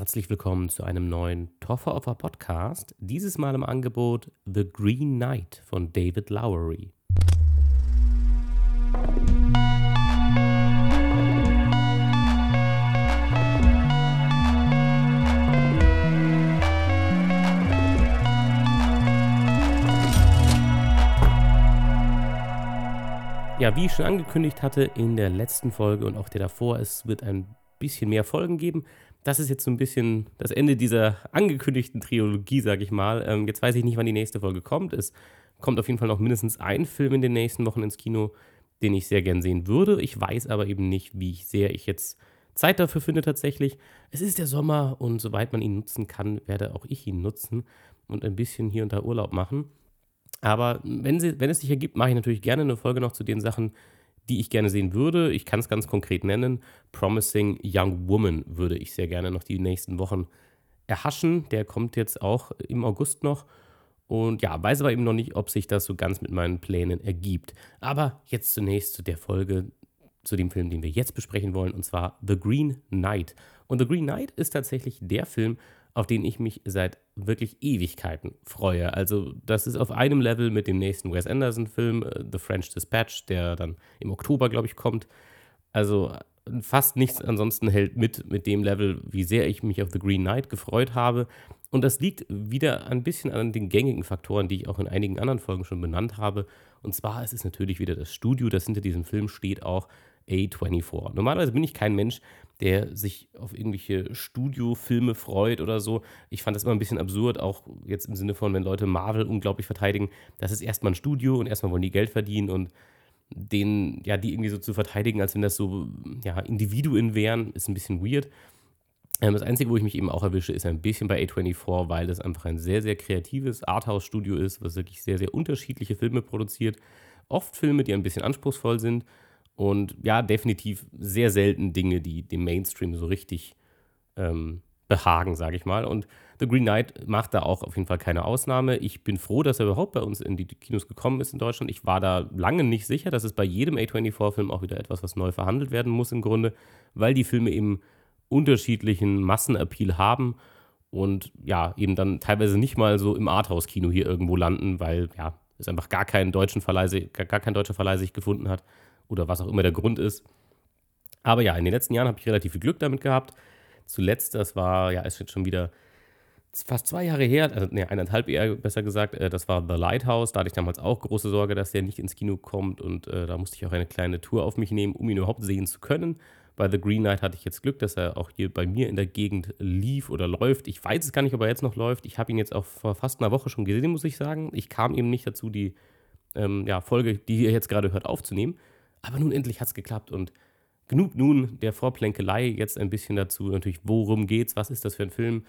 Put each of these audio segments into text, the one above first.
Herzlich willkommen zu einem neuen Toffer Offer Podcast. Dieses Mal im Angebot The Green Knight von David Lowery. Ja, wie ich schon angekündigt hatte in der letzten Folge und auch der davor, es wird ein bisschen mehr Folgen geben. Das ist jetzt so ein bisschen das Ende dieser angekündigten Trilogie, sag ich mal. Ähm, jetzt weiß ich nicht, wann die nächste Folge kommt. Es kommt auf jeden Fall noch mindestens ein Film in den nächsten Wochen ins Kino, den ich sehr gern sehen würde. Ich weiß aber eben nicht, wie sehr ich jetzt Zeit dafür finde tatsächlich. Es ist der Sommer und soweit man ihn nutzen kann, werde auch ich ihn nutzen und ein bisschen hier und da Urlaub machen. Aber wenn, sie, wenn es sich ergibt, mache ich natürlich gerne eine Folge noch zu den Sachen, die ich gerne sehen würde. Ich kann es ganz konkret nennen. Promising Young Woman würde ich sehr gerne noch die nächsten Wochen erhaschen. Der kommt jetzt auch im August noch. Und ja, weiß aber eben noch nicht, ob sich das so ganz mit meinen Plänen ergibt. Aber jetzt zunächst zu der Folge, zu dem Film, den wir jetzt besprechen wollen, und zwar The Green Knight. Und The Green Knight ist tatsächlich der Film, auf den ich mich seit wirklich Ewigkeiten freue. Also das ist auf einem Level mit dem nächsten Wes Anderson-Film, äh, The French Dispatch, der dann im Oktober, glaube ich, kommt. Also fast nichts ansonsten hält mit mit dem Level, wie sehr ich mich auf The Green Knight gefreut habe. Und das liegt wieder ein bisschen an den gängigen Faktoren, die ich auch in einigen anderen Folgen schon benannt habe. Und zwar ist es natürlich wieder das Studio, das hinter diesem Film steht, auch A24. Normalerweise bin ich kein Mensch, der sich auf irgendwelche Studiofilme freut oder so. Ich fand das immer ein bisschen absurd, auch jetzt im Sinne von, wenn Leute Marvel unglaublich verteidigen, das ist erstmal ein Studio und erstmal wollen die Geld verdienen und den, ja, die irgendwie so zu verteidigen, als wenn das so, ja, Individuen wären, ist ein bisschen weird. Ähm, das Einzige, wo ich mich eben auch erwische, ist ein bisschen bei A24, weil das einfach ein sehr, sehr kreatives Arthouse-Studio ist, was wirklich sehr, sehr unterschiedliche Filme produziert. Oft Filme, die ein bisschen anspruchsvoll sind und ja, definitiv sehr selten Dinge, die dem Mainstream so richtig ähm, behagen, sage ich mal. Und The Green Knight macht da auch auf jeden Fall keine Ausnahme. Ich bin froh, dass er überhaupt bei uns in die Kinos gekommen ist in Deutschland. Ich war da lange nicht sicher. Das ist bei jedem A24-Film auch wieder etwas, was neu verhandelt werden muss im Grunde, weil die Filme eben unterschiedlichen Massenappeal haben und ja, eben dann teilweise nicht mal so im Arthouse-Kino hier irgendwo landen, weil ja, es einfach gar keinen deutschen Verleih, gar kein deutscher Verleih sich gefunden hat oder was auch immer der Grund ist. Aber ja, in den letzten Jahren habe ich relativ viel Glück damit gehabt. Zuletzt, das war, ja, ist jetzt schon wieder fast zwei Jahre her, also ne, eineinhalb eher besser gesagt, äh, das war The Lighthouse. Da hatte ich damals auch große Sorge, dass der nicht ins Kino kommt und äh, da musste ich auch eine kleine Tour auf mich nehmen, um ihn überhaupt sehen zu können. Bei The Green Knight hatte ich jetzt Glück, dass er auch hier bei mir in der Gegend lief oder läuft. Ich weiß es gar nicht, ob er jetzt noch läuft. Ich habe ihn jetzt auch vor fast einer Woche schon gesehen, muss ich sagen. Ich kam eben nicht dazu, die ähm, ja, Folge, die ihr jetzt gerade hört, aufzunehmen. Aber nun endlich hat es geklappt und genug nun der Vorplänkelei. Jetzt ein bisschen dazu natürlich, worum geht's, was ist das für ein Film.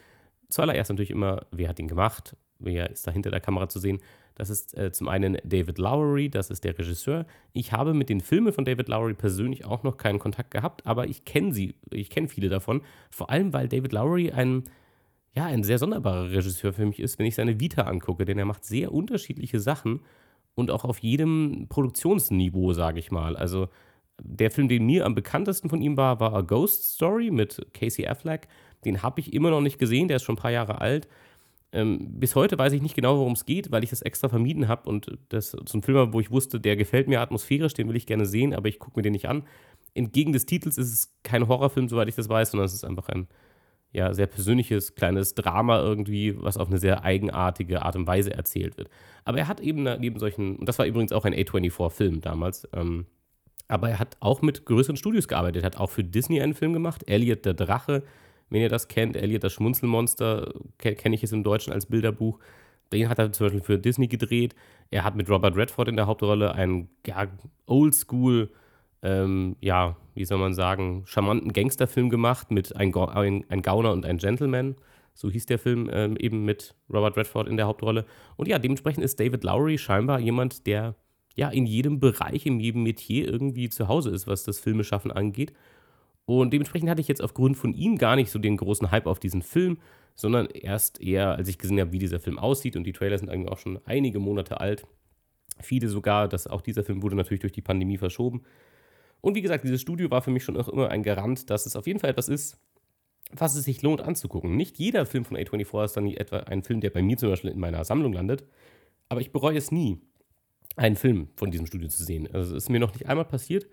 Zuallererst natürlich immer, wer hat ihn gemacht, wer ist da hinter der Kamera zu sehen. Das ist äh, zum einen David Lowery, das ist der Regisseur. Ich habe mit den Filmen von David Lowery persönlich auch noch keinen Kontakt gehabt, aber ich kenne sie, ich kenne viele davon. Vor allem, weil David Lowery ein, ja, ein sehr sonderbarer Regisseur für mich ist, wenn ich seine Vita angucke, denn er macht sehr unterschiedliche Sachen und auch auf jedem Produktionsniveau, sage ich mal. Also der Film, den mir am bekanntesten von ihm war, war A Ghost Story mit Casey Affleck. Den habe ich immer noch nicht gesehen, der ist schon ein paar Jahre alt. Ähm, bis heute weiß ich nicht genau, worum es geht, weil ich das extra vermieden habe und das so ein Film wo ich wusste, der gefällt mir atmosphärisch, den will ich gerne sehen, aber ich gucke mir den nicht an. Entgegen des Titels ist es kein Horrorfilm, soweit ich das weiß, sondern es ist einfach ein ja, sehr persönliches, kleines Drama irgendwie, was auf eine sehr eigenartige Art und Weise erzählt wird. Aber er hat eben neben solchen, und das war übrigens auch ein A24-Film damals, ähm, aber er hat auch mit größeren Studios gearbeitet, hat auch für Disney einen Film gemacht, Elliot der Drache, wenn ihr das kennt, Elliot das Schmunzelmonster, kenne ich es im Deutschen als Bilderbuch. Den hat er zum Beispiel für Disney gedreht. Er hat mit Robert Redford in der Hauptrolle einen ja, Oldschool ähm, ja, wie soll man sagen, charmanten Gangsterfilm gemacht mit ein, ein, ein Gauner und ein Gentleman. So hieß der Film ähm, eben mit Robert Redford in der Hauptrolle. Und ja, dementsprechend ist David Lowry scheinbar jemand, der ja in jedem Bereich, in jedem Metier irgendwie zu Hause ist, was das Filmeschaffen angeht. Und dementsprechend hatte ich jetzt aufgrund von ihm gar nicht so den großen Hype auf diesen Film, sondern erst eher, als ich gesehen habe, wie dieser Film aussieht. Und die Trailer sind eigentlich auch schon einige Monate alt. Viele sogar, dass auch dieser Film wurde natürlich durch die Pandemie verschoben. Und wie gesagt, dieses Studio war für mich schon auch immer ein Garant, dass es auf jeden Fall etwas ist, was es sich lohnt anzugucken. Nicht jeder Film von A24 ist dann etwa ein Film, der bei mir zum Beispiel in meiner Sammlung landet, aber ich bereue es nie, einen Film von diesem Studio zu sehen. Also es ist mir noch nicht einmal passiert.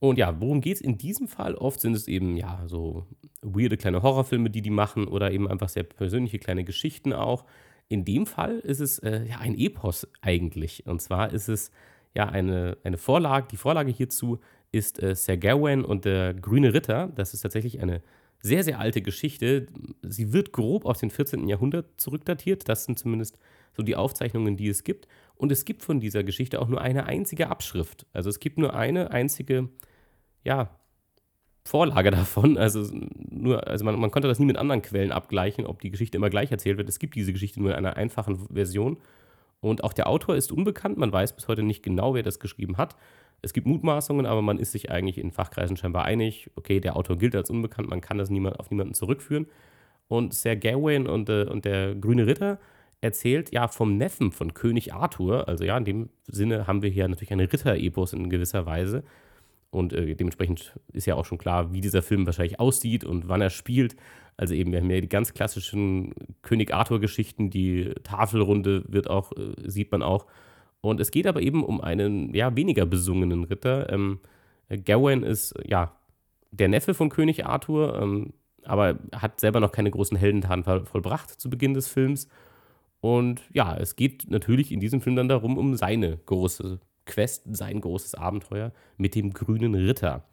Und ja, worum geht es in diesem Fall? Oft sind es eben, ja, so weirde kleine Horrorfilme, die die machen oder eben einfach sehr persönliche kleine Geschichten auch. In dem Fall ist es äh, ja ein Epos eigentlich. Und zwar ist es ja eine, eine Vorlage, die Vorlage hierzu ist äh, Sir Gawain und der Grüne Ritter. Das ist tatsächlich eine sehr, sehr alte Geschichte. Sie wird grob aus dem 14. Jahrhundert zurückdatiert. Das sind zumindest so die Aufzeichnungen, die es gibt. Und es gibt von dieser Geschichte auch nur eine einzige Abschrift. Also es gibt nur eine einzige, ja, Vorlage davon. Also, nur, also man, man konnte das nie mit anderen Quellen abgleichen, ob die Geschichte immer gleich erzählt wird. Es gibt diese Geschichte nur in einer einfachen Version. Und auch der Autor ist unbekannt. Man weiß bis heute nicht genau, wer das geschrieben hat. Es gibt Mutmaßungen, aber man ist sich eigentlich in Fachkreisen scheinbar einig. Okay, der Autor gilt als unbekannt, man kann das niemand, auf niemanden zurückführen. Und Sir Gawain und, äh, und der Grüne Ritter erzählt ja vom Neffen von König Arthur. Also ja, in dem Sinne haben wir hier natürlich eine Ritter-Epos in gewisser Weise. Und äh, dementsprechend ist ja auch schon klar, wie dieser Film wahrscheinlich aussieht und wann er spielt. Also eben, wir haben ja die ganz klassischen König Arthur-Geschichten, die Tafelrunde wird auch, äh, sieht man auch. Und es geht aber eben um einen ja, weniger besungenen Ritter. Ähm, Gawain ist ja der Neffe von König Arthur, ähm, aber hat selber noch keine großen Heldentaten vollbracht zu Beginn des Films. Und ja, es geht natürlich in diesem Film dann darum, um seine große Quest, sein großes Abenteuer mit dem grünen Ritter.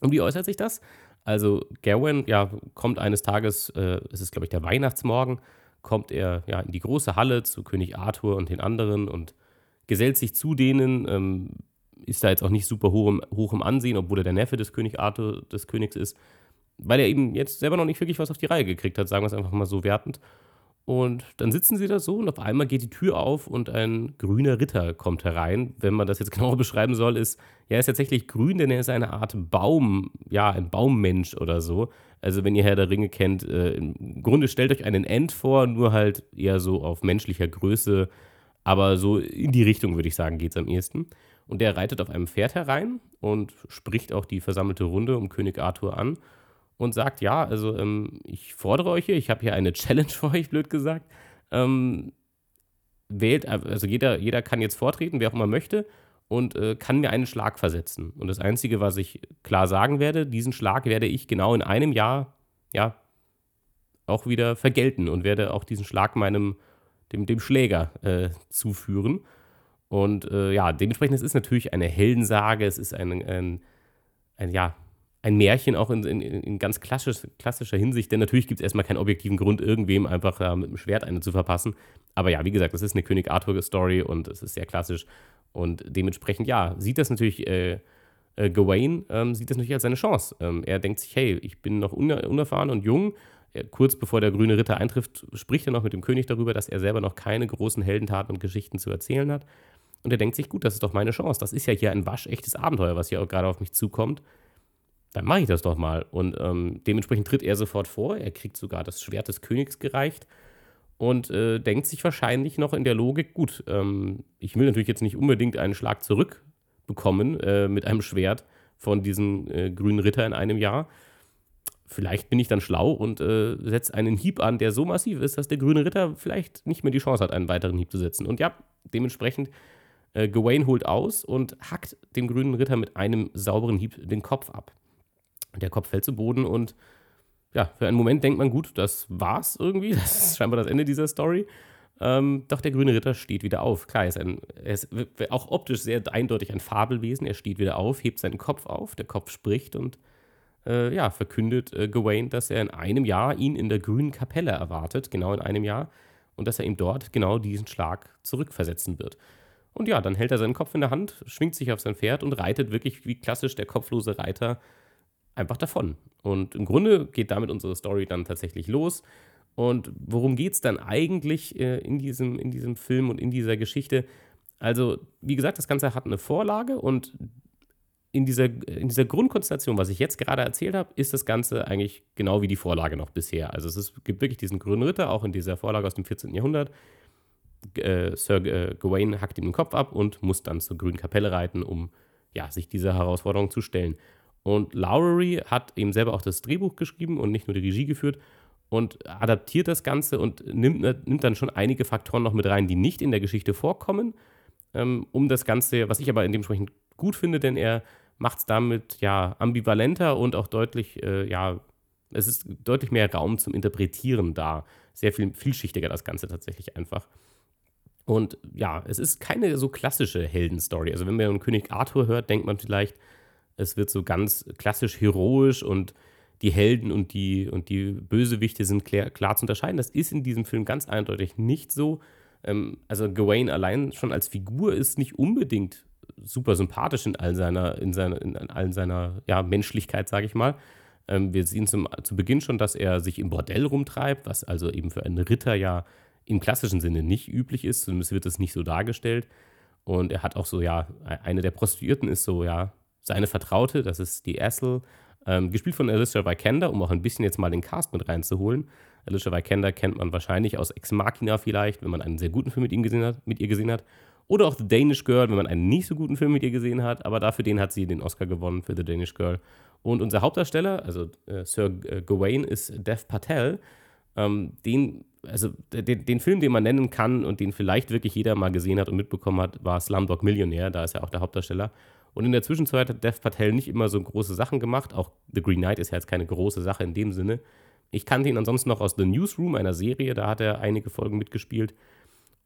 Und wie äußert sich das? Also Gawain, ja, kommt eines Tages, äh, es ist glaube ich der Weihnachtsmorgen, kommt er ja in die große Halle zu König Arthur und den anderen und gesellt sich zu denen, ähm, ist da jetzt auch nicht super hoch im, hoch im Ansehen, obwohl er der Neffe des König Arthur, des Königs ist, weil er eben jetzt selber noch nicht wirklich was auf die Reihe gekriegt hat, sagen wir es einfach mal so wertend. Und dann sitzen sie da so und auf einmal geht die Tür auf und ein grüner Ritter kommt herein. Wenn man das jetzt genauer beschreiben soll, ist, ja, er ist tatsächlich grün, denn er ist eine Art Baum, ja, ein Baummensch oder so. Also wenn ihr Herr der Ringe kennt, äh, im Grunde stellt euch einen End vor, nur halt eher so auf menschlicher Größe, aber so in die Richtung, würde ich sagen, geht es am ehesten. Und der reitet auf einem Pferd herein und spricht auch die versammelte Runde um König Arthur an und sagt, ja, also ähm, ich fordere euch hier, ich habe hier eine Challenge für euch, blöd gesagt. Ähm, wählt, also jeder, jeder kann jetzt vortreten, wer auch immer möchte, und äh, kann mir einen Schlag versetzen. Und das Einzige, was ich klar sagen werde, diesen Schlag werde ich genau in einem Jahr, ja, auch wieder vergelten und werde auch diesen Schlag meinem, dem, dem Schläger äh, zuführen. Und äh, ja, dementsprechend, es ist natürlich eine Heldensage, es ist ein, ein, ein ja, ein Märchen auch in, in, in ganz klassisch, klassischer Hinsicht, denn natürlich gibt es erstmal keinen objektiven Grund, irgendwem einfach äh, mit dem Schwert eine zu verpassen. Aber ja, wie gesagt, das ist eine König Arthur-Story und es ist sehr klassisch. Und dementsprechend, ja, sieht das natürlich äh, äh, Gawain, ähm, sieht das natürlich als seine Chance. Ähm, er denkt sich, hey, ich bin noch unerfahren und jung. Kurz bevor der grüne Ritter eintrifft, spricht er noch mit dem König darüber, dass er selber noch keine großen Heldentaten und Geschichten zu erzählen hat. Und er denkt sich, gut, das ist doch meine Chance. Das ist ja hier ein waschechtes Abenteuer, was hier auch gerade auf mich zukommt dann mache ich das doch mal. Und ähm, dementsprechend tritt er sofort vor. Er kriegt sogar das Schwert des Königs gereicht und äh, denkt sich wahrscheinlich noch in der Logik, gut, ähm, ich will natürlich jetzt nicht unbedingt einen Schlag zurückbekommen äh, mit einem Schwert von diesem äh, grünen Ritter in einem Jahr. Vielleicht bin ich dann schlau und äh, setze einen Hieb an, der so massiv ist, dass der grüne Ritter vielleicht nicht mehr die Chance hat, einen weiteren Hieb zu setzen. Und ja, dementsprechend, äh, Gawain holt aus und hackt dem grünen Ritter mit einem sauberen Hieb den Kopf ab. Der Kopf fällt zu Boden und ja, für einen Moment denkt man, gut, das war's irgendwie. Das ist scheinbar das Ende dieser Story. Ähm, doch der grüne Ritter steht wieder auf. Klar, er ist, ein, er ist auch optisch sehr eindeutig ein Fabelwesen. Er steht wieder auf, hebt seinen Kopf auf, der Kopf spricht und äh, ja, verkündet äh, Gawain, dass er in einem Jahr ihn in der grünen Kapelle erwartet, genau in einem Jahr, und dass er ihm dort genau diesen Schlag zurückversetzen wird. Und ja, dann hält er seinen Kopf in der Hand, schwingt sich auf sein Pferd und reitet wirklich wie klassisch der kopflose Reiter einfach davon. Und im Grunde geht damit unsere Story dann tatsächlich los. Und worum geht es dann eigentlich äh, in, diesem, in diesem Film und in dieser Geschichte? Also, wie gesagt, das Ganze hat eine Vorlage und in dieser, in dieser Grundkonstellation, was ich jetzt gerade erzählt habe, ist das Ganze eigentlich genau wie die Vorlage noch bisher. Also es ist, gibt wirklich diesen grünen Ritter, auch in dieser Vorlage aus dem 14. Jahrhundert. Äh, Sir äh, Gawain hackt ihm den Kopf ab und muss dann zur grünen Kapelle reiten, um ja, sich dieser Herausforderung zu stellen. Und Lowry hat eben selber auch das Drehbuch geschrieben und nicht nur die Regie geführt und adaptiert das Ganze und nimmt, nimmt dann schon einige Faktoren noch mit rein, die nicht in der Geschichte vorkommen, ähm, um das Ganze, was ich aber in dementsprechend gut finde, denn er macht es damit ja ambivalenter und auch deutlich, äh, ja, es ist deutlich mehr Raum zum Interpretieren da. Sehr viel vielschichtiger das Ganze tatsächlich einfach. Und ja, es ist keine so klassische Heldenstory. Also wenn man einen König Arthur hört, denkt man vielleicht, es wird so ganz klassisch heroisch und die Helden und die, und die Bösewichte sind klar, klar zu unterscheiden. Das ist in diesem Film ganz eindeutig nicht so. Ähm, also Gawain allein schon als Figur ist nicht unbedingt super sympathisch in all seiner, in seiner, in all seiner ja, Menschlichkeit, sage ich mal. Ähm, wir sehen zum, zu Beginn schon, dass er sich im Bordell rumtreibt, was also eben für einen Ritter ja im klassischen Sinne nicht üblich ist, zumindest wird es nicht so dargestellt. Und er hat auch so, ja, eine der Prostituierten ist so, ja, seine Vertraute, das ist die Essel, ähm, gespielt von Alicia Vikander, um auch ein bisschen jetzt mal den Cast mit reinzuholen. Alicia Vikander kennt man wahrscheinlich aus Ex Machina vielleicht, wenn man einen sehr guten Film mit, ihm gesehen hat, mit ihr gesehen hat. Oder auch The Danish Girl, wenn man einen nicht so guten Film mit ihr gesehen hat. Aber dafür den hat sie den Oscar gewonnen für The Danish Girl. Und unser Hauptdarsteller, also äh, Sir äh, Gawain, ist Dev Patel. Ähm, den, also den, den, Film, den man nennen kann und den vielleicht wirklich jeder mal gesehen hat und mitbekommen hat, war Slumdog Millionär. Da ist er auch der Hauptdarsteller. Und in der Zwischenzeit hat Dev Patel nicht immer so große Sachen gemacht. Auch The Green Knight ist ja jetzt keine große Sache in dem Sinne. Ich kannte ihn ansonsten noch aus The Newsroom, einer Serie. Da hat er einige Folgen mitgespielt.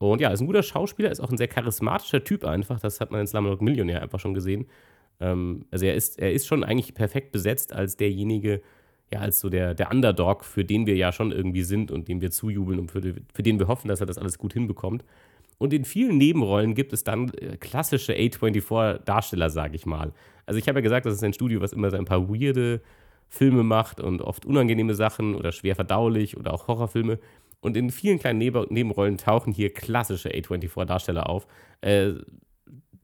Und ja, ist ein guter Schauspieler, ist auch ein sehr charismatischer Typ einfach. Das hat man in Slumdog Millionär einfach schon gesehen. Ähm, also er ist, er ist schon eigentlich perfekt besetzt als derjenige, ja, als so der, der Underdog, für den wir ja schon irgendwie sind und dem wir zujubeln und für, für den wir hoffen, dass er das alles gut hinbekommt. Und in vielen Nebenrollen gibt es dann äh, klassische A24-Darsteller, sage ich mal. Also ich habe ja gesagt, das ist ein Studio, was immer so ein paar weirde Filme macht und oft unangenehme Sachen oder schwer verdaulich oder auch Horrorfilme. Und in vielen kleinen Nebenrollen tauchen hier klassische A24-Darsteller auf. Äh,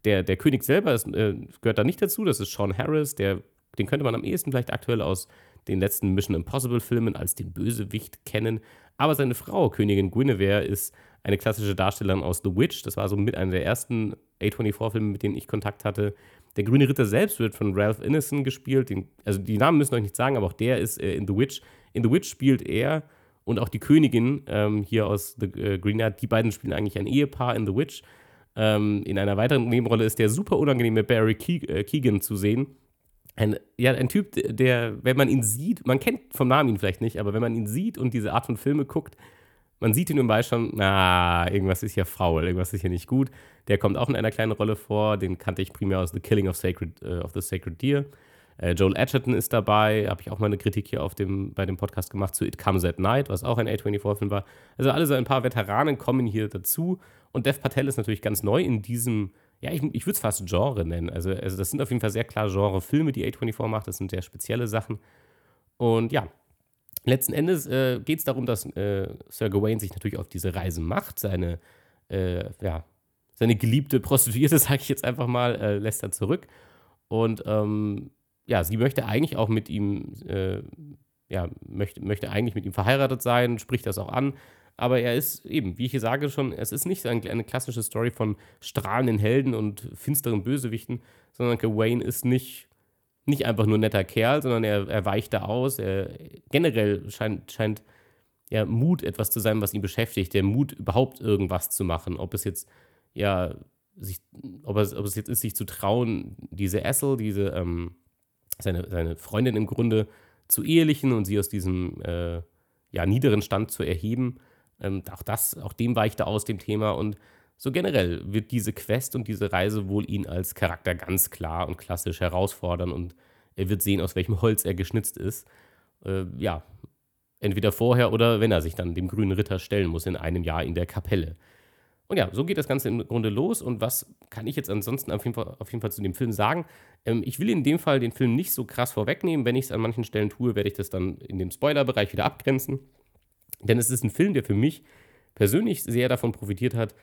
der, der König selber ist, äh, gehört da nicht dazu, das ist Sean Harris, der, den könnte man am ehesten vielleicht aktuell aus den letzten Mission Impossible-Filmen als den Bösewicht kennen. Aber seine Frau, Königin Guinevere, ist eine klassische Darstellerin aus The Witch. Das war so mit einer der ersten A24-Filme, mit denen ich Kontakt hatte. Der Grüne Ritter selbst wird von Ralph Ineson gespielt. Den, also die Namen müssen euch nicht sagen, aber auch der ist äh, in The Witch. In The Witch spielt er und auch die Königin ähm, hier aus The äh, Green Knight. Die beiden spielen eigentlich ein Ehepaar in The Witch. Ähm, in einer weiteren Nebenrolle ist der super unangenehme Barry äh, Keegan zu sehen. Ein, ja, ein Typ, der, wenn man ihn sieht, man kennt vom Namen ihn vielleicht nicht, aber wenn man ihn sieht und diese Art von Filme guckt, man sieht ihn im Ball schon, na, irgendwas ist hier faul, irgendwas ist hier nicht gut. Der kommt auch in einer kleinen Rolle vor, den kannte ich primär aus The Killing of, Sacred, uh, of the Sacred Deer. Äh, Joel Edgerton ist dabei, habe ich auch mal eine Kritik hier auf dem, bei dem Podcast gemacht zu It Comes at Night, was auch ein A24-Film war. Also alle so ein paar Veteranen kommen hier dazu und Dev Patel ist natürlich ganz neu in diesem, ja, ich, ich würde es fast Genre nennen. Also, also das sind auf jeden Fall sehr klar Genre-Filme, die A24 macht, das sind sehr spezielle Sachen. Und ja, letzten Endes äh, geht es darum, dass äh, Sir Gawain sich natürlich auf diese Reise macht. Seine, äh, ja, seine geliebte Prostituierte, sage ich jetzt einfach mal, äh, lässt er zurück. Und ähm, ja, sie möchte eigentlich auch mit ihm, äh, ja, möchte, möchte eigentlich mit ihm verheiratet sein, spricht das auch an. Aber er ist eben, wie ich hier sage schon, es ist nicht eine, klassische Story von strahlenden Helden und finsteren Bösewichten, sondern Gawain ist nicht nicht einfach nur ein netter Kerl, sondern er, er weicht da aus. Er, generell scheint, scheint ja, Mut etwas zu sein, was ihn beschäftigt. Der Mut, überhaupt irgendwas zu machen. Ob es jetzt, ja, sich, ob es, ob es jetzt ist, sich zu trauen, diese Essel, diese, ähm, seine, seine Freundin im Grunde zu ehelichen und sie aus diesem äh, ja, niederen Stand zu erheben. Ähm, auch das, auch dem weicht er aus dem Thema und so generell wird diese Quest und diese Reise wohl ihn als Charakter ganz klar und klassisch herausfordern und er wird sehen, aus welchem Holz er geschnitzt ist. Äh, ja, entweder vorher oder wenn er sich dann dem grünen Ritter stellen muss in einem Jahr in der Kapelle. Und ja, so geht das Ganze im Grunde los. Und was kann ich jetzt ansonsten auf jeden Fall, auf jeden Fall zu dem Film sagen? Ähm, ich will in dem Fall den Film nicht so krass vorwegnehmen. Wenn ich es an manchen Stellen tue, werde ich das dann in dem Spoilerbereich wieder abgrenzen. Denn es ist ein Film, der für mich persönlich sehr davon profitiert hat,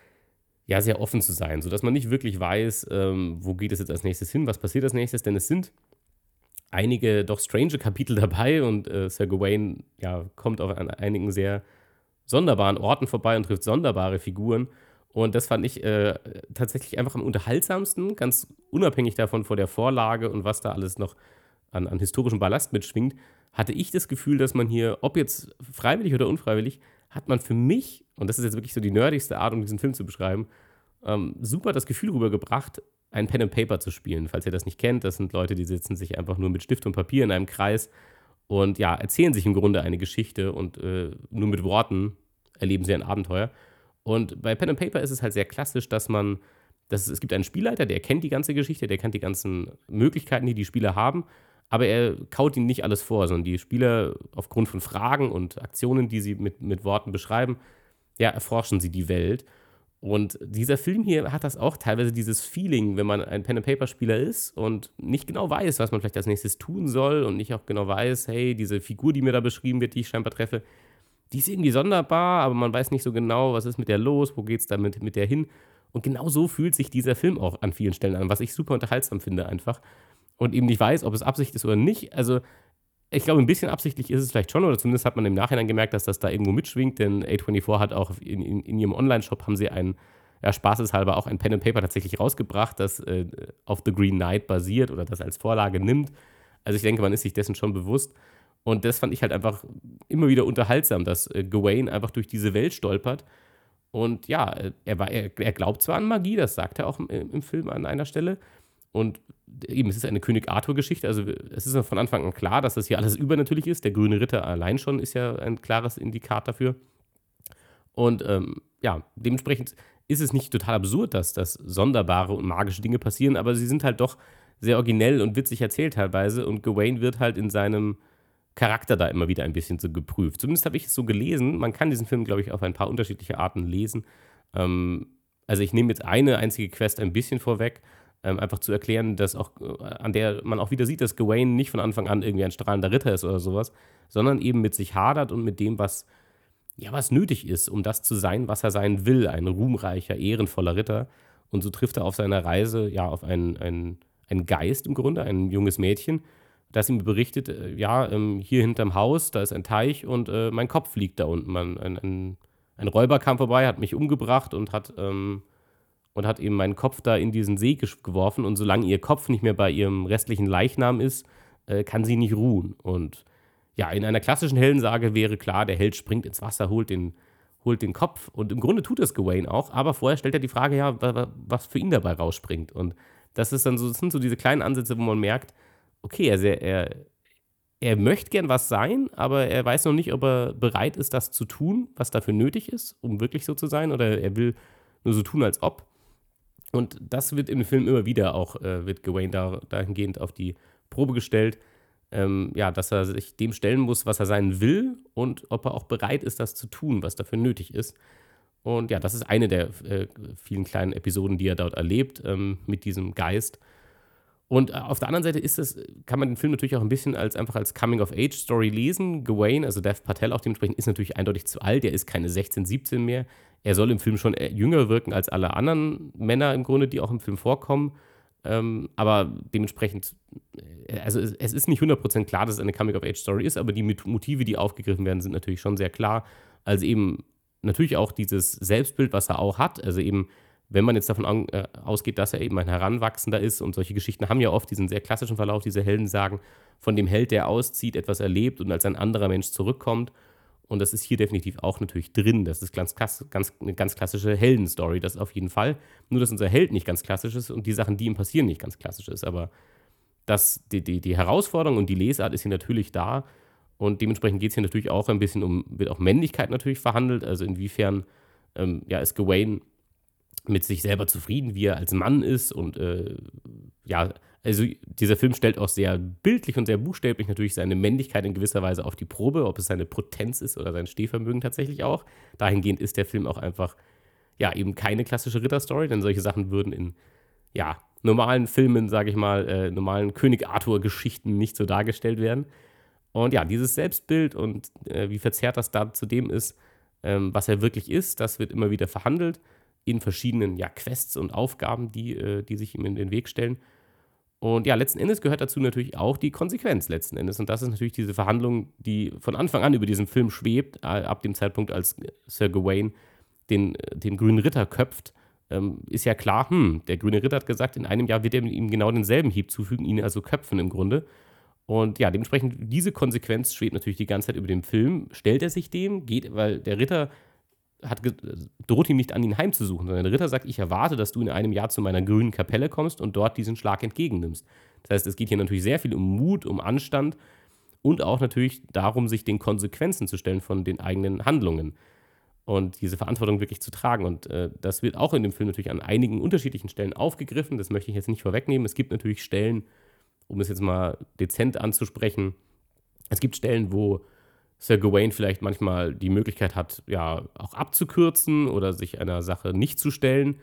ja, sehr offen zu sein, sodass man nicht wirklich weiß, ähm, wo geht es jetzt als nächstes hin, was passiert als nächstes, denn es sind einige doch strange Kapitel dabei und äh, Sir Gawain ja, kommt auf an einigen sehr sonderbaren Orten vorbei und trifft sonderbare Figuren. Und das fand ich äh, tatsächlich einfach am unterhaltsamsten, ganz unabhängig davon vor der Vorlage und was da alles noch an, an historischem Ballast mitschwingt, hatte ich das Gefühl, dass man hier, ob jetzt freiwillig oder unfreiwillig, hat man für mich, und das ist jetzt wirklich so die nerdigste Art, um diesen Film zu beschreiben, ähm, super das Gefühl rübergebracht, ein Pen and Paper zu spielen. Falls ihr das nicht kennt, das sind Leute, die sitzen sich einfach nur mit Stift und Papier in einem Kreis und ja, erzählen sich im Grunde eine Geschichte und äh, nur mit Worten erleben sie ein Abenteuer. Und bei Pen and Paper ist es halt sehr klassisch, dass man, dass es, es gibt einen Spielleiter, der kennt die ganze Geschichte, der kennt die ganzen Möglichkeiten, die die Spieler haben, aber er kaut ihnen nicht alles vor, sondern die Spieler aufgrund von Fragen und Aktionen, die sie mit, mit Worten beschreiben, ja, erforschen sie die Welt. Und dieser Film hier hat das auch teilweise dieses Feeling, wenn man ein Pen-and-Paper-Spieler ist und nicht genau weiß, was man vielleicht als nächstes tun soll und nicht auch genau weiß, hey, diese Figur, die mir da beschrieben wird, die ich scheinbar treffe, die ist irgendwie sonderbar, aber man weiß nicht so genau, was ist mit der los, wo geht es damit mit der hin. Und genau so fühlt sich dieser Film auch an vielen Stellen an, was ich super unterhaltsam finde einfach. Und eben nicht weiß, ob es Absicht ist oder nicht. Also ich glaube, ein bisschen absichtlich ist es vielleicht schon, oder zumindest hat man im Nachhinein gemerkt, dass das da irgendwo mitschwingt, denn A24 hat auch in, in, in ihrem Online-Shop haben sie ein, ja, spaßeshalber auch ein Pen and Paper tatsächlich rausgebracht, das äh, auf The Green Knight basiert oder das als Vorlage nimmt. Also ich denke, man ist sich dessen schon bewusst. Und das fand ich halt einfach immer wieder unterhaltsam, dass äh, Gawain einfach durch diese Welt stolpert. Und ja, er, war, er, er glaubt zwar an Magie, das sagt er auch im, im Film an einer Stelle, und eben, es ist eine König Arthur-Geschichte. Also, es ist von Anfang an klar, dass das hier alles übernatürlich ist. Der grüne Ritter allein schon ist ja ein klares Indikat dafür. Und ähm, ja, dementsprechend ist es nicht total absurd, dass, dass sonderbare und magische Dinge passieren, aber sie sind halt doch sehr originell und witzig erzählt teilweise. Und Gawain wird halt in seinem Charakter da immer wieder ein bisschen so geprüft. Zumindest habe ich es so gelesen. Man kann diesen Film, glaube ich, auf ein paar unterschiedliche Arten lesen. Ähm, also ich nehme jetzt eine einzige Quest ein bisschen vorweg ähm, einfach zu erklären, dass auch, äh, an der man auch wieder sieht, dass Gawain nicht von Anfang an irgendwie ein strahlender Ritter ist oder sowas, sondern eben mit sich hadert und mit dem, was, ja, was nötig ist, um das zu sein, was er sein will, ein ruhmreicher, ehrenvoller Ritter. Und so trifft er auf seiner Reise ja auf einen, einen, einen Geist im Grunde, ein junges Mädchen, das ihm berichtet, äh, ja, ähm, hier hinterm Haus, da ist ein Teich und äh, mein Kopf liegt da unten. Man, ein, ein, ein Räuber kam vorbei, hat mich umgebracht und hat ähm, und hat eben meinen Kopf da in diesen See geworfen. Und solange ihr Kopf nicht mehr bei ihrem restlichen Leichnam ist, äh, kann sie nicht ruhen. Und ja, in einer klassischen Heldensage wäre klar, der Held springt ins Wasser, holt den, holt den Kopf. Und im Grunde tut das Gawain auch. Aber vorher stellt er die Frage, ja, was für ihn dabei rausspringt. Und das ist dann so, das sind so diese kleinen Ansätze, wo man merkt, okay, also er, er, er möchte gern was sein, aber er weiß noch nicht, ob er bereit ist, das zu tun, was dafür nötig ist, um wirklich so zu sein. Oder er will nur so tun, als ob. Und das wird im Film immer wieder auch, äh, wird Gawain da, dahingehend auf die Probe gestellt, ähm, ja, dass er sich dem stellen muss, was er sein will und ob er auch bereit ist, das zu tun, was dafür nötig ist. Und ja, das ist eine der äh, vielen kleinen Episoden, die er dort erlebt ähm, mit diesem Geist. Und äh, auf der anderen Seite ist es, kann man den Film natürlich auch ein bisschen als einfach als Coming-of-Age-Story lesen. Gawain, also Dev Patel auch dementsprechend, ist natürlich eindeutig zu alt. Er ist keine 16, 17 mehr. Er soll im Film schon jünger wirken als alle anderen Männer im Grunde, die auch im Film vorkommen. Ähm, aber dementsprechend, äh, also es, es ist nicht 100% klar, dass es eine Coming-of-Age-Story ist, aber die Motive, die aufgegriffen werden, sind natürlich schon sehr klar. Also eben natürlich auch dieses Selbstbild, was er auch hat. Also eben, wenn man jetzt davon an, äh, ausgeht, dass er eben ein Heranwachsender ist und solche Geschichten haben ja oft diesen sehr klassischen Verlauf, diese Helden sagen, von dem Held, der auszieht, etwas erlebt und als ein anderer Mensch zurückkommt. Und das ist hier definitiv auch natürlich drin. Das ist ganz, ganz, eine ganz klassische Heldenstory, das auf jeden Fall. Nur, dass unser Held nicht ganz klassisch ist und die Sachen, die ihm passieren, nicht ganz klassisch ist. Aber das, die, die, die Herausforderung und die Lesart ist hier natürlich da. Und dementsprechend geht es hier natürlich auch ein bisschen um, wird auch Männlichkeit natürlich verhandelt. Also inwiefern ähm, ja, ist Gawain mit sich selber zufrieden, wie er als Mann ist und äh, ja, also dieser Film stellt auch sehr bildlich und sehr buchstäblich natürlich seine Männlichkeit in gewisser Weise auf die Probe, ob es seine Potenz ist oder sein Stehvermögen tatsächlich auch. Dahingehend ist der Film auch einfach, ja, eben keine klassische Ritterstory, denn solche Sachen würden in, ja, normalen Filmen, sage ich mal, äh, normalen König Arthur-Geschichten nicht so dargestellt werden. Und ja, dieses Selbstbild und äh, wie verzerrt das da zudem ist, ähm, was er wirklich ist, das wird immer wieder verhandelt in verschiedenen ja, Quests und Aufgaben, die, äh, die sich ihm in den Weg stellen. Und ja, letzten Endes gehört dazu natürlich auch die Konsequenz letzten Endes. Und das ist natürlich diese Verhandlung, die von Anfang an über diesen Film schwebt, ab dem Zeitpunkt, als Sir Gawain den, äh, den grünen Ritter köpft, ähm, ist ja klar, hm, der grüne Ritter hat gesagt, in einem Jahr wird er ihm genau denselben Hieb zufügen, ihn also köpfen im Grunde. Und ja, dementsprechend, diese Konsequenz schwebt natürlich die ganze Zeit über dem Film. Stellt er sich dem, geht, weil der Ritter hat, droht ihm nicht an, ihn heimzusuchen, sondern der Ritter sagt, ich erwarte, dass du in einem Jahr zu meiner grünen Kapelle kommst und dort diesen Schlag entgegennimmst. Das heißt, es geht hier natürlich sehr viel um Mut, um Anstand und auch natürlich darum, sich den Konsequenzen zu stellen von den eigenen Handlungen und diese Verantwortung wirklich zu tragen. Und äh, das wird auch in dem Film natürlich an einigen unterschiedlichen Stellen aufgegriffen. Das möchte ich jetzt nicht vorwegnehmen. Es gibt natürlich Stellen, um es jetzt mal dezent anzusprechen, es gibt Stellen, wo Sir Gawain vielleicht manchmal die Möglichkeit hat, ja, auch abzukürzen oder sich einer Sache nicht zu stellen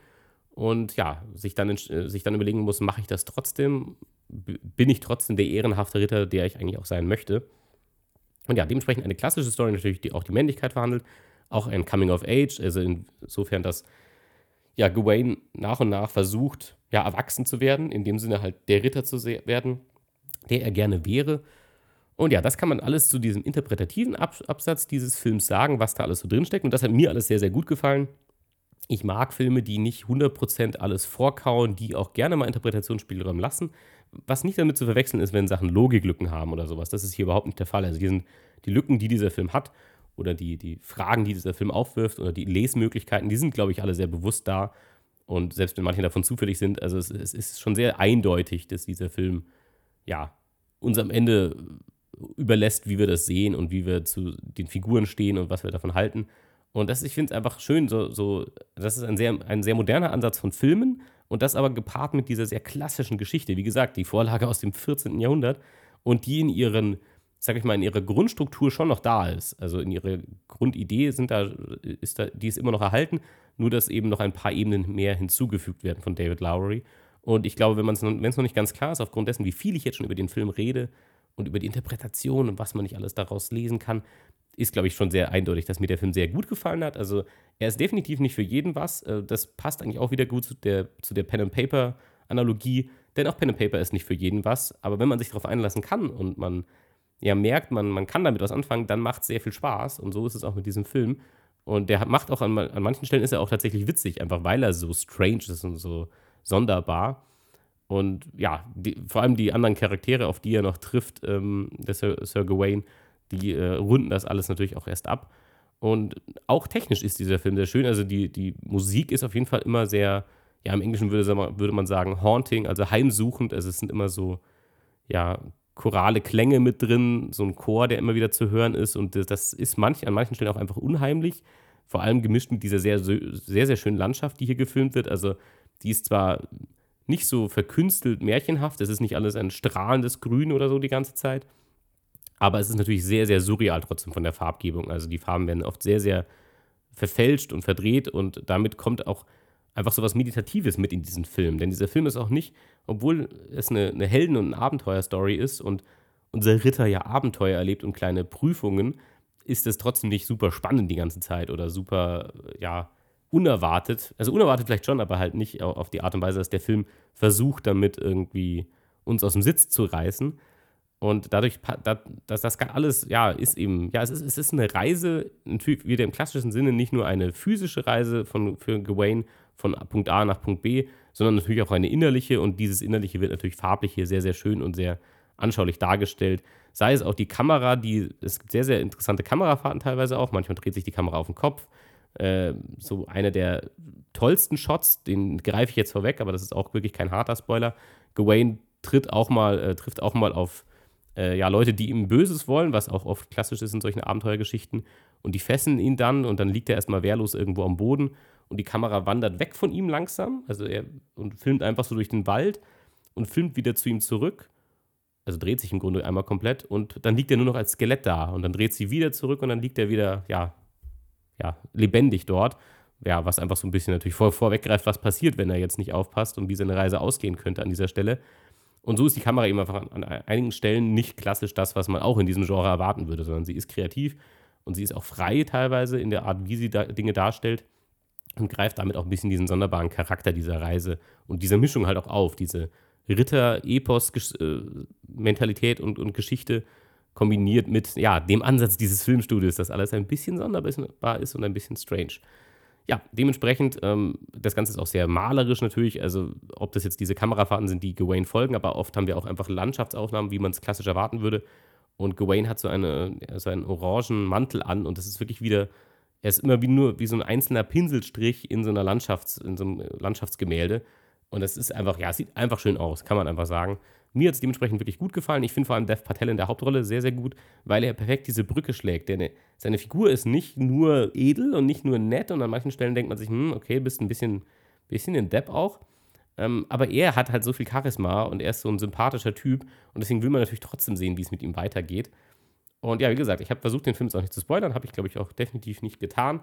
und ja, sich dann, äh, sich dann überlegen muss, mache ich das trotzdem? Bin ich trotzdem der ehrenhafte Ritter, der ich eigentlich auch sein möchte? Und ja, dementsprechend eine klassische Story natürlich, die auch die Männlichkeit verhandelt, auch ein Coming of Age, also insofern, dass ja, Gawain nach und nach versucht, ja, erwachsen zu werden, in dem Sinne halt der Ritter zu werden, der er gerne wäre und ja, das kann man alles zu diesem interpretativen Absatz dieses Films sagen, was da alles so drinsteckt. Und das hat mir alles sehr, sehr gut gefallen. Ich mag Filme, die nicht 100% alles vorkauen, die auch gerne mal Interpretationsspielraum lassen. Was nicht damit zu verwechseln ist, wenn Sachen Logiklücken haben oder sowas. Das ist hier überhaupt nicht der Fall. Also hier sind die Lücken, die dieser Film hat oder die, die Fragen, die dieser Film aufwirft oder die Lesmöglichkeiten, die sind, glaube ich, alle sehr bewusst da. Und selbst wenn manche davon zufällig sind, also es, es ist schon sehr eindeutig, dass dieser Film, ja, uns am Ende überlässt, wie wir das sehen und wie wir zu den Figuren stehen und was wir davon halten. Und das, ich finde es einfach schön, so, so, das ist ein sehr, ein sehr moderner Ansatz von Filmen und das aber gepaart mit dieser sehr klassischen Geschichte. Wie gesagt, die Vorlage aus dem 14. Jahrhundert und die in ihren, sag ich mal, in ihrer Grundstruktur schon noch da ist. Also in ihrer Grundidee sind da, ist da, die ist immer noch erhalten, nur dass eben noch ein paar Ebenen mehr hinzugefügt werden von David Lowery. Und ich glaube, wenn es noch nicht ganz klar ist, aufgrund dessen, wie viel ich jetzt schon über den Film rede, und über die Interpretation und was man nicht alles daraus lesen kann, ist, glaube ich, schon sehr eindeutig, dass mir der Film sehr gut gefallen hat. Also er ist definitiv nicht für jeden was. Äh, das passt eigentlich auch wieder gut zu der, zu der Pen-and-Paper-Analogie, denn auch Pen and Paper ist nicht für jeden was. Aber wenn man sich darauf einlassen kann und man ja merkt, man, man kann damit was anfangen, dann macht es sehr viel Spaß. Und so ist es auch mit diesem Film. Und der macht auch an, an manchen Stellen ist er auch tatsächlich witzig, einfach weil er so strange ist und so sonderbar. Und ja, die, vor allem die anderen Charaktere, auf die er noch trifft, ähm, der Sir, Sir Gawain, die äh, runden das alles natürlich auch erst ab. Und auch technisch ist dieser Film sehr schön. Also die, die Musik ist auf jeden Fall immer sehr, ja, im Englischen würde, würde man sagen, haunting, also heimsuchend. Also es sind immer so, ja, chorale Klänge mit drin, so ein Chor, der immer wieder zu hören ist. Und das ist manch, an manchen Stellen auch einfach unheimlich. Vor allem gemischt mit dieser sehr, sehr, sehr schönen Landschaft, die hier gefilmt wird. Also die ist zwar nicht so verkünstelt märchenhaft. Es ist nicht alles ein strahlendes Grün oder so die ganze Zeit. Aber es ist natürlich sehr, sehr surreal trotzdem von der Farbgebung. Also die Farben werden oft sehr, sehr verfälscht und verdreht und damit kommt auch einfach so was Meditatives mit in diesen Film. Denn dieser Film ist auch nicht, obwohl es eine, eine Helden- und eine Abenteuerstory ist und unser Ritter ja Abenteuer erlebt und kleine Prüfungen, ist es trotzdem nicht super spannend die ganze Zeit oder super, ja, unerwartet, also unerwartet vielleicht schon, aber halt nicht auf die Art und Weise, dass der Film versucht, damit irgendwie uns aus dem Sitz zu reißen. Und dadurch, dass das alles, ja, ist eben, ja, es ist, es ist eine Reise, natürlich wieder im klassischen Sinne nicht nur eine physische Reise von, für Gawain von Punkt A nach Punkt B, sondern natürlich auch eine innerliche. Und dieses Innerliche wird natürlich farblich hier sehr, sehr schön und sehr anschaulich dargestellt. Sei es auch die Kamera, die, es gibt sehr, sehr interessante Kamerafahrten teilweise auch. Manchmal dreht sich die Kamera auf den Kopf. Äh, so einer der tollsten Shots, den greife ich jetzt vorweg, aber das ist auch wirklich kein harter Spoiler. Gawain tritt auch mal, äh, trifft auch mal auf äh, ja, Leute, die ihm Böses wollen, was auch oft klassisch ist in solchen Abenteuergeschichten. Und die fesseln ihn dann und dann liegt er erstmal wehrlos irgendwo am Boden und die Kamera wandert weg von ihm langsam, also er und filmt einfach so durch den Wald und filmt wieder zu ihm zurück. Also dreht sich im Grunde einmal komplett und dann liegt er nur noch als Skelett da und dann dreht sie wieder zurück und dann liegt er wieder, ja, ja, lebendig dort. Ja, was einfach so ein bisschen natürlich vor, vorweggreift, was passiert, wenn er jetzt nicht aufpasst und wie seine Reise ausgehen könnte an dieser Stelle. Und so ist die Kamera eben einfach an, an einigen Stellen nicht klassisch das, was man auch in diesem Genre erwarten würde, sondern sie ist kreativ und sie ist auch frei teilweise in der Art, wie sie da Dinge darstellt und greift damit auch ein bisschen diesen sonderbaren Charakter dieser Reise und dieser Mischung halt auch auf, diese Ritter-Epos-Mentalität und, und Geschichte kombiniert mit ja, dem Ansatz dieses Filmstudios, dass alles ein bisschen sonderbar ist und ein bisschen strange. ja, dementsprechend, ähm, das Ganze ist auch sehr malerisch natürlich. Also, ob das jetzt diese Kamerafahrten sind, die Gawain folgen, aber oft haben wir auch einfach Landschaftsaufnahmen, wie man es klassisch erwarten würde. Und Gawain hat so, eine, so einen orangen Mantel an und das ist wirklich wieder, er ist immer wie nur wie so ein einzelner Pinselstrich in so einer Landschafts-, in so einem Landschaftsgemälde. Und das ist einfach, ja, sieht einfach schön aus, kann man einfach sagen. Mir hat es dementsprechend wirklich gut gefallen. Ich finde vor allem Dev Patel in der Hauptrolle sehr, sehr gut, weil er perfekt diese Brücke schlägt. Denn seine Figur ist nicht nur edel und nicht nur nett und an manchen Stellen denkt man sich, hm, okay, bist ein bisschen, bisschen in Depp auch. Ähm, aber er hat halt so viel Charisma und er ist so ein sympathischer Typ und deswegen will man natürlich trotzdem sehen, wie es mit ihm weitergeht. Und ja, wie gesagt, ich habe versucht, den Film jetzt auch nicht zu spoilern, habe ich, glaube ich, auch definitiv nicht getan.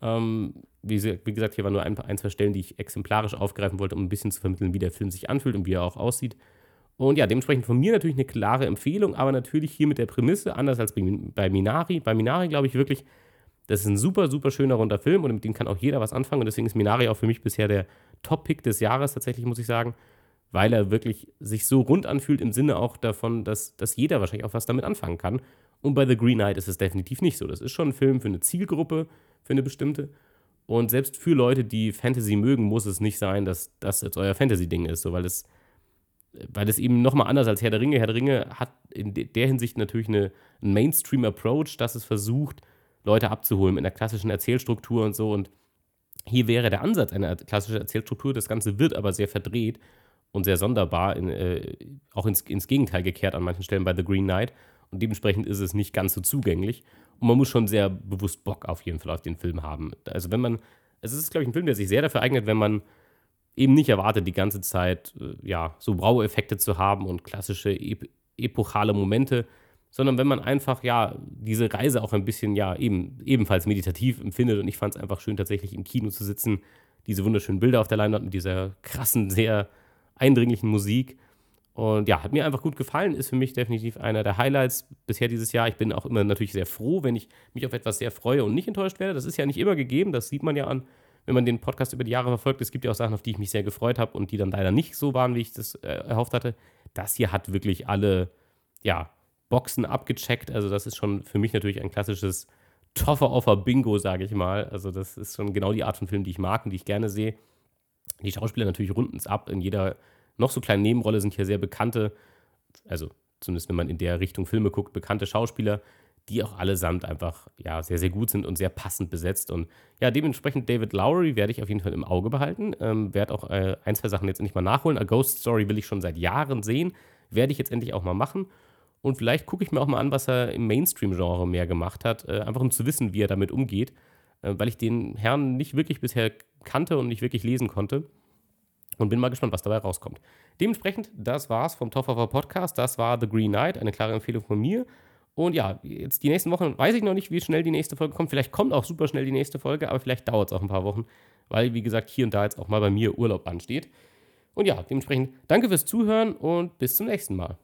Ähm, wie, wie, gesagt, hier waren nur ein, ein, zwei Stellen, die ich exemplarisch aufgreifen wollte, um ein bisschen zu vermitteln, wie der Film sich anfühlt und wie er auch aussieht. Und ja, dementsprechend von mir natürlich eine klare Empfehlung, aber natürlich hier mit der Prämisse, anders als bei Minari. Bei Minari glaube ich wirklich, das ist ein super, super schöner runder Film und mit dem kann auch jeder was anfangen. Und deswegen ist Minari auch für mich bisher der Top-Pick des Jahres, tatsächlich, muss ich sagen, weil er wirklich sich so rund anfühlt im Sinne auch davon, dass, dass jeder wahrscheinlich auch was damit anfangen kann. Und bei The Green Knight ist es definitiv nicht so. Das ist schon ein Film für eine Zielgruppe, für eine bestimmte. Und selbst für Leute, die Fantasy mögen, muss es nicht sein, dass das jetzt euer Fantasy-Ding ist, so, weil es weil es eben nochmal anders als Herr der Ringe. Herr der Ringe hat in der Hinsicht natürlich eine, einen Mainstream-Approach, dass es versucht, Leute abzuholen mit einer klassischen Erzählstruktur und so. Und hier wäre der Ansatz einer klassischen Erzählstruktur. Das Ganze wird aber sehr verdreht und sehr sonderbar, in, äh, auch ins, ins Gegenteil gekehrt an manchen Stellen bei The Green Knight. Und dementsprechend ist es nicht ganz so zugänglich. Und man muss schon sehr bewusst Bock auf jeden Fall auf den Film haben. Also wenn man, es ist, glaube ich, ein Film, der sich sehr dafür eignet, wenn man eben nicht erwartet, die ganze Zeit äh, ja, so braue Effekte zu haben und klassische ep epochale Momente, sondern wenn man einfach ja diese Reise auch ein bisschen ja eben ebenfalls meditativ empfindet und ich fand es einfach schön tatsächlich im Kino zu sitzen, diese wunderschönen Bilder auf der Leinwand mit dieser krassen, sehr eindringlichen Musik und ja, hat mir einfach gut gefallen, ist für mich definitiv einer der Highlights bisher dieses Jahr. Ich bin auch immer natürlich sehr froh, wenn ich mich auf etwas sehr freue und nicht enttäuscht werde. Das ist ja nicht immer gegeben, das sieht man ja an wenn man den Podcast über die Jahre verfolgt, es gibt ja auch Sachen, auf die ich mich sehr gefreut habe und die dann leider nicht so waren, wie ich das äh, erhofft hatte. Das hier hat wirklich alle, ja, Boxen abgecheckt. Also, das ist schon für mich natürlich ein klassisches Toffer-Offer-Bingo, sage ich mal. Also, das ist schon genau die Art von Film, die ich mag und die ich gerne sehe. Die Schauspieler natürlich runden es ab. In jeder noch so kleinen Nebenrolle sind hier sehr bekannte, also zumindest wenn man in der Richtung Filme guckt, bekannte Schauspieler, die auch allesamt einfach ja, sehr, sehr gut sind und sehr passend besetzt. Und ja, dementsprechend David Lowry werde ich auf jeden Fall im Auge behalten. Ähm, werde auch äh, ein, zwei Sachen jetzt endlich mal nachholen. A Ghost Story will ich schon seit Jahren sehen. Werde ich jetzt endlich auch mal machen. Und vielleicht gucke ich mir auch mal an, was er im Mainstream-Genre mehr gemacht hat. Äh, einfach um zu wissen, wie er damit umgeht. Äh, weil ich den Herrn nicht wirklich bisher kannte und nicht wirklich lesen konnte. Und bin mal gespannt, was dabei rauskommt. Dementsprechend, das war's vom Top of Our Podcast. Das war The Green Knight, eine klare Empfehlung von mir. Und ja, jetzt die nächsten Wochen weiß ich noch nicht, wie schnell die nächste Folge kommt. Vielleicht kommt auch super schnell die nächste Folge, aber vielleicht dauert es auch ein paar Wochen, weil, wie gesagt, hier und da jetzt auch mal bei mir Urlaub ansteht. Und ja, dementsprechend danke fürs Zuhören und bis zum nächsten Mal.